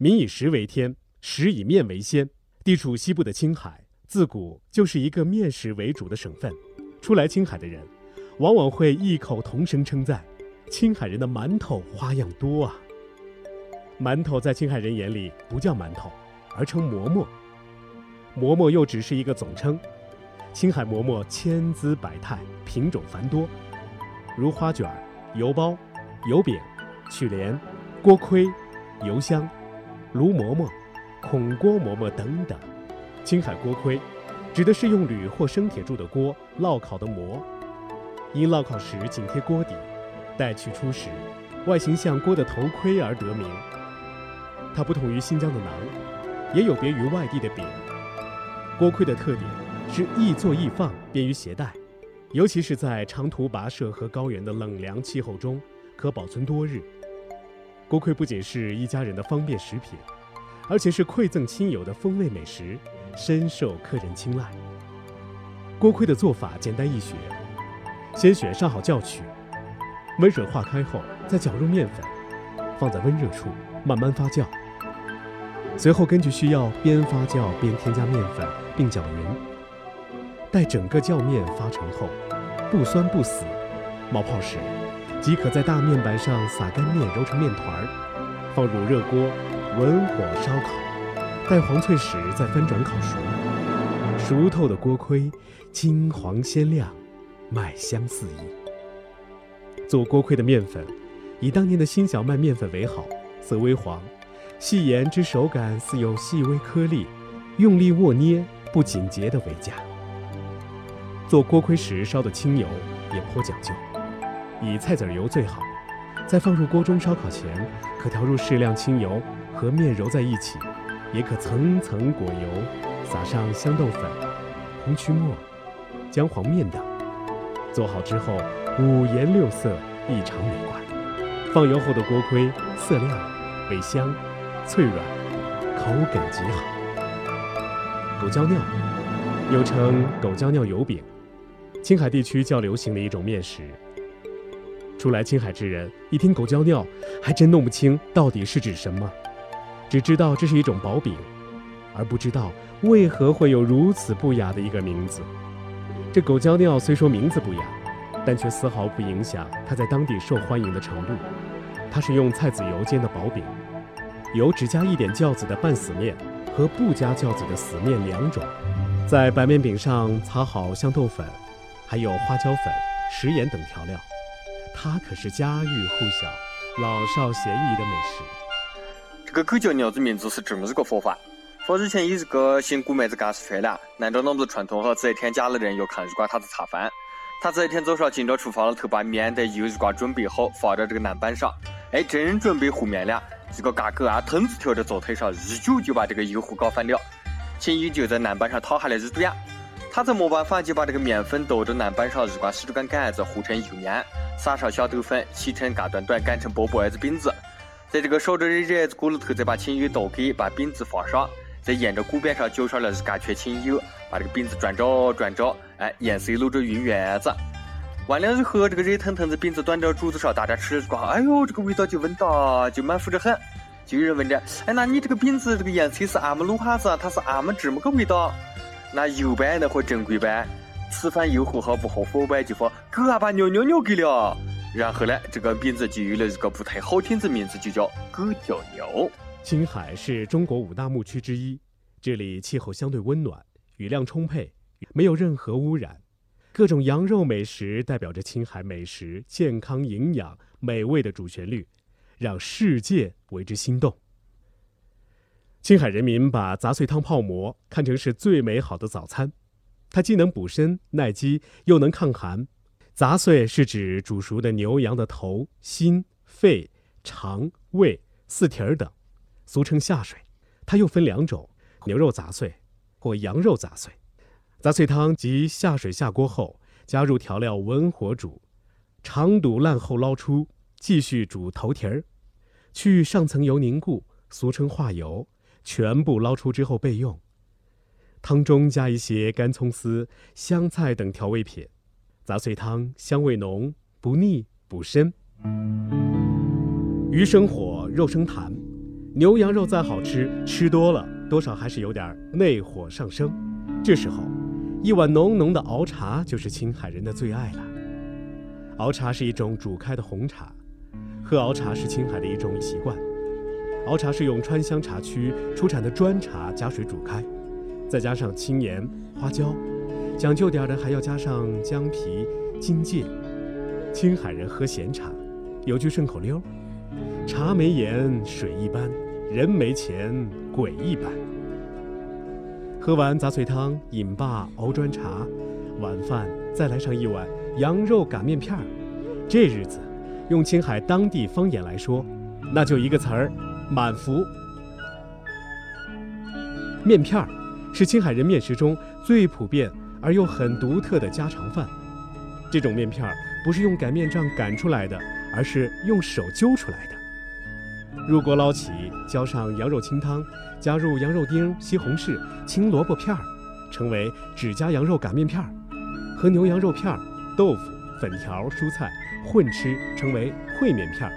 民以食为天，食以面为先。地处西部的青海，自古就是一个面食为主的省份。初来青海的人，往往会异口同声称赞：青海人的馒头花样多啊！馒头在青海人眼里不叫馒头，而称馍馍。馍馍又只是一个总称。青海馍馍千姿百态，品种繁多，如花卷、油包、油饼、曲莲、锅盔、油香、炉馍馍、孔锅馍馍等等。青海锅盔，指的是用铝或生铁铸的锅烙烤的馍，因烙烤时紧贴锅底，待取出时，外形像锅的头盔而得名。它不同于新疆的馕，也有别于外地的饼。锅盔的特点是易做易放，便于携带，尤其是在长途跋涉和高原的冷凉气候中，可保存多日。锅盔不仅是一家人的方便食品，而且是馈赠亲友的风味美食，深受客人青睐。锅盔的做法简单易学，先选上好酵曲，温水化开后，再搅入面粉，放在温热处慢慢发酵。随后根据需要边发酵边添加面粉，并搅匀。待整个酵面发成后，不酸不死，冒泡时，即可在大面板上撒干面，揉成面团儿，放入热锅，文火烧烤，待黄脆时再翻转烤熟。熟透的锅盔，金黄鲜亮，麦香四溢。做锅盔的面粉，以当年的新小麦面粉为好，色微黄。细盐之手感似有细微颗粒，用力握捏不紧结的为佳。做锅盔时烧的清油也颇讲究，以菜籽油最好。在放入锅中烧烤前，可调入适量清油和面揉在一起，也可层层裹油，撒上香豆粉、红曲末、姜黄面等。做好之后，五颜六色，异常美观。放油后的锅盔色亮，味香。脆软，口感极好。狗胶尿又称狗胶尿油饼，青海地区较流行的一种面食。初来青海之人一听狗胶尿，还真弄不清到底是指什么，只知道这是一种薄饼，而不知道为何会有如此不雅的一个名字。这狗胶尿虽说名字不雅，但却丝毫不影响它在当地受欢迎的程度。它是用菜籽油煎的薄饼。有只加一点酵子的半死面和不加酵子的死面两种，在白面饼上擦好香豆粉，还有花椒粉、食盐等调料，它可是家喻户晓、老少咸宜的美食。这个狗叫鸟子名字是这么一个说法：说以前有一个姓顾妹子干事去了，南着啷子串通好这一天家里人要看日瓜他的茶饭，他这一天早上进到厨房里头把面的油日瓜准备好，放到这个案板上，哎，正准备和面了。这个嘎狗啊，腾子跳到灶台上，一脚就把这个油壶搞翻了。秦友就在案板上躺下来日短，他这没办法，就把这个面粉倒到案板上，日瓜使着根杆子和成油面，撒上小豆粉，切成嘎短短，擀成波波子饼子。在这个烧着的热子锅里头，再把清油倒给，把饼子放上，再沿着锅边上浇上了日嘎圈清油，把这个饼子转着转着，哎，颜色露着晕圆子。完了以后，这个热腾腾的饼子端到桌子上，大家吃了之后，哎呦，这个味道就闻到，就满腹着很。就有人问着，哎，那你这个饼子这个颜色是俺们卤哈子，它是俺们这么个味道？那油班那和正规班，吃饭又和好不和伙伴就说，狗啊把尿尿尿给了。然后呢，这个饼子就有了一个不太好听的名字，就叫狗叫尿。青海是中国五大牧区之一，这里气候相对温暖，雨量充沛，没有任何污染。各种羊肉美食代表着青海美食健康、营养、美味的主旋律，让世界为之心动。青海人民把杂碎汤泡馍看成是最美好的早餐，它既能补身耐饥，又能抗寒。杂碎是指煮熟的牛羊的头、心、肺、肠、胃、四蹄儿等，俗称下水。它又分两种：牛肉杂碎或羊肉杂碎。杂碎汤即下水下锅后，加入调料，文火煮，肠肚烂后捞出，继续煮头蹄儿，去上层油凝固，俗称化油，全部捞出之后备用。汤中加一些干葱丝、香菜等调味品，杂碎汤香味浓，不腻，补身。鱼生火，肉生痰，牛羊肉再好吃，吃多了多少还是有点内火上升。这时候，一碗浓浓的熬茶就是青海人的最爱了。熬茶是一种煮开的红茶，喝熬茶是青海的一种习惯。熬茶是用川湘茶区出产的砖茶加水煮开，再加上青盐、花椒，讲究点的还要加上姜皮、荆芥。青海人喝咸茶，有句顺口溜：茶没盐水一般。人没钱，鬼一般。喝完杂碎汤，饮罢熬砖茶，晚饭再来上一碗羊肉擀面片儿。这日子，用青海当地方言来说，那就一个词儿：满福。面片儿是青海人面食中最普遍而又很独特的家常饭。这种面片儿不是用擀面杖擀出来的，而是用手揪出来的。入锅捞起，浇上羊肉清汤，加入羊肉丁、西红柿、青萝卜片儿，成为指甲羊肉擀面片儿；和牛羊肉片儿、豆腐、粉条、蔬菜混吃，成为烩面片儿；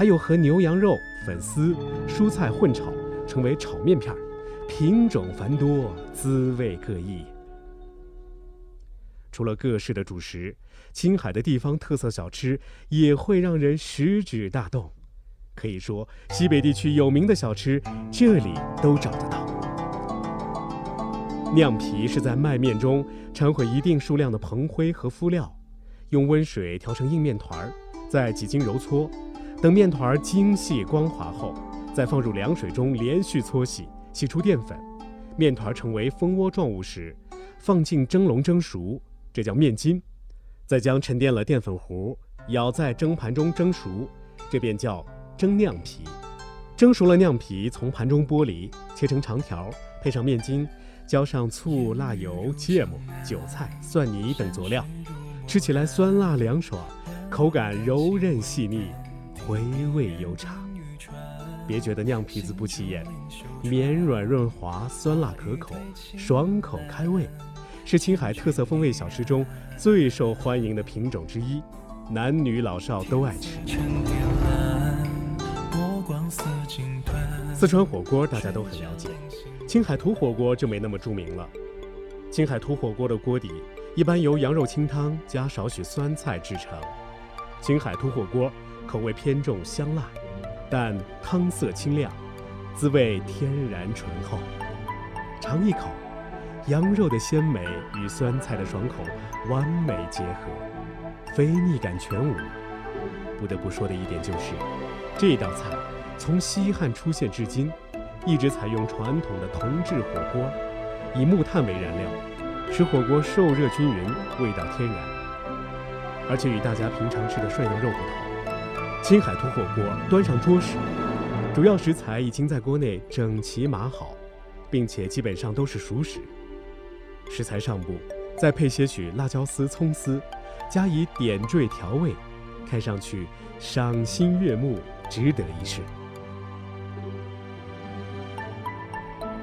还有和牛羊肉、粉丝、蔬菜混炒，成为炒面片儿。品种繁多，滋味各异。除了各式的主食，青海的地方特色小吃也会让人食指大动。可以说，西北地区有名的小吃，这里都找得到。酿皮是在麦面中掺混一定数量的硼灰和麸料，用温水调成硬面团儿，再几经揉搓，等面团精细光滑后，再放入凉水中连续搓洗，洗出淀粉，面团成为蜂窝状物时，放进蒸笼蒸熟，这叫面筋。再将沉淀了淀粉糊舀在蒸盘中蒸熟，这便叫。蒸酿皮，蒸熟了酿皮从盘中剥离，切成长条，配上面筋，浇上醋、辣油、芥末、韭菜、蒜泥等佐料，吃起来酸辣凉爽，口感柔韧细腻，回味悠长。别觉得酿皮子不起眼，绵软润滑，酸辣可口，爽口开胃，是青海特色风味小吃中最受欢迎的品种之一，男女老少都爱吃。四川火锅大家都很了解，青海土火锅就没那么著名了。青海土火锅的锅底一般由羊肉清汤加少许酸菜制成。青海土火锅口味偏重香辣，但汤色清亮，滋味天然醇厚。尝一口，羊肉的鲜美与酸菜的爽口完美结合，肥腻感全无。不得不说的一点就是，这道菜。从西汉出现至今，一直采用传统的铜制火锅，以木炭为燃料，使火锅受热均匀，味道天然。而且与大家平常吃的涮羊肉不同，青海土火锅端上桌时，主要食材已经在锅内整齐码好，并且基本上都是熟食。食材上部再配些许辣椒丝、葱丝，加以点缀调味，看上去赏心悦目，值得一试。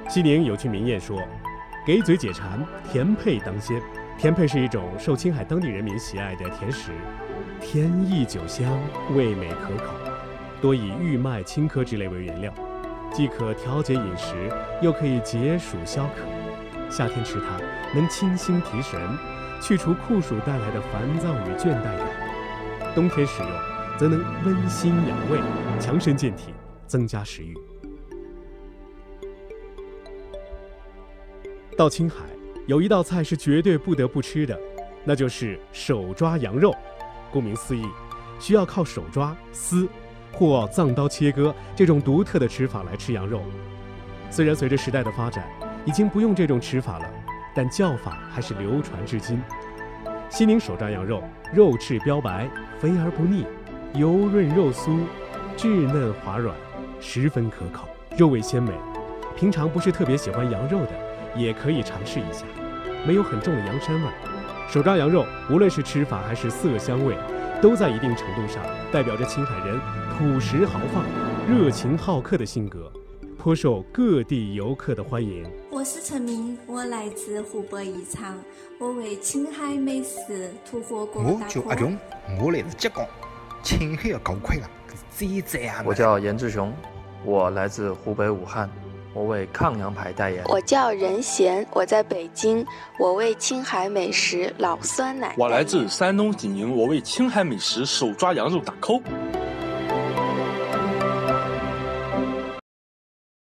西宁有句名谚说：“给嘴解馋，甜配当先。”甜配是一种受青海当地人民喜爱的甜食，甜意酒香，味美可口，多以玉麦、青稞之类为原料，既可调节饮食，又可以解暑消渴。夏天吃它能清心提神，去除酷暑带来的烦躁与倦怠感；冬天食用则能温心养胃，强身健体，增加食欲。到青海，有一道菜是绝对不得不吃的，那就是手抓羊肉。顾名思义，需要靠手抓、撕或藏刀切割这种独特的吃法来吃羊肉。虽然随着时代的发展，已经不用这种吃法了，但叫法还是流传至今。西宁手抓羊肉，肉质标白，肥而不腻，油润肉酥，质嫩滑软，十分可口，肉味鲜美。平常不是特别喜欢羊肉的。也可以尝试一下，没有很重的羊膻味。手抓羊肉，无论是吃法还是色香味，都在一定程度上代表着青海人朴实豪放、热情好客的性格，颇受各地游客的欢迎。我是陈明，我来自湖北宜昌，我为青海美食土火锅我叫阿勇，我来自浙江，青海要搞快了，这这我叫严志雄。我来自湖北武汉，我为抗羊排代言。我叫任贤，我在北京，我为青海美食老酸奶。我来自山东济宁，我为青海美食手抓羊肉打 call。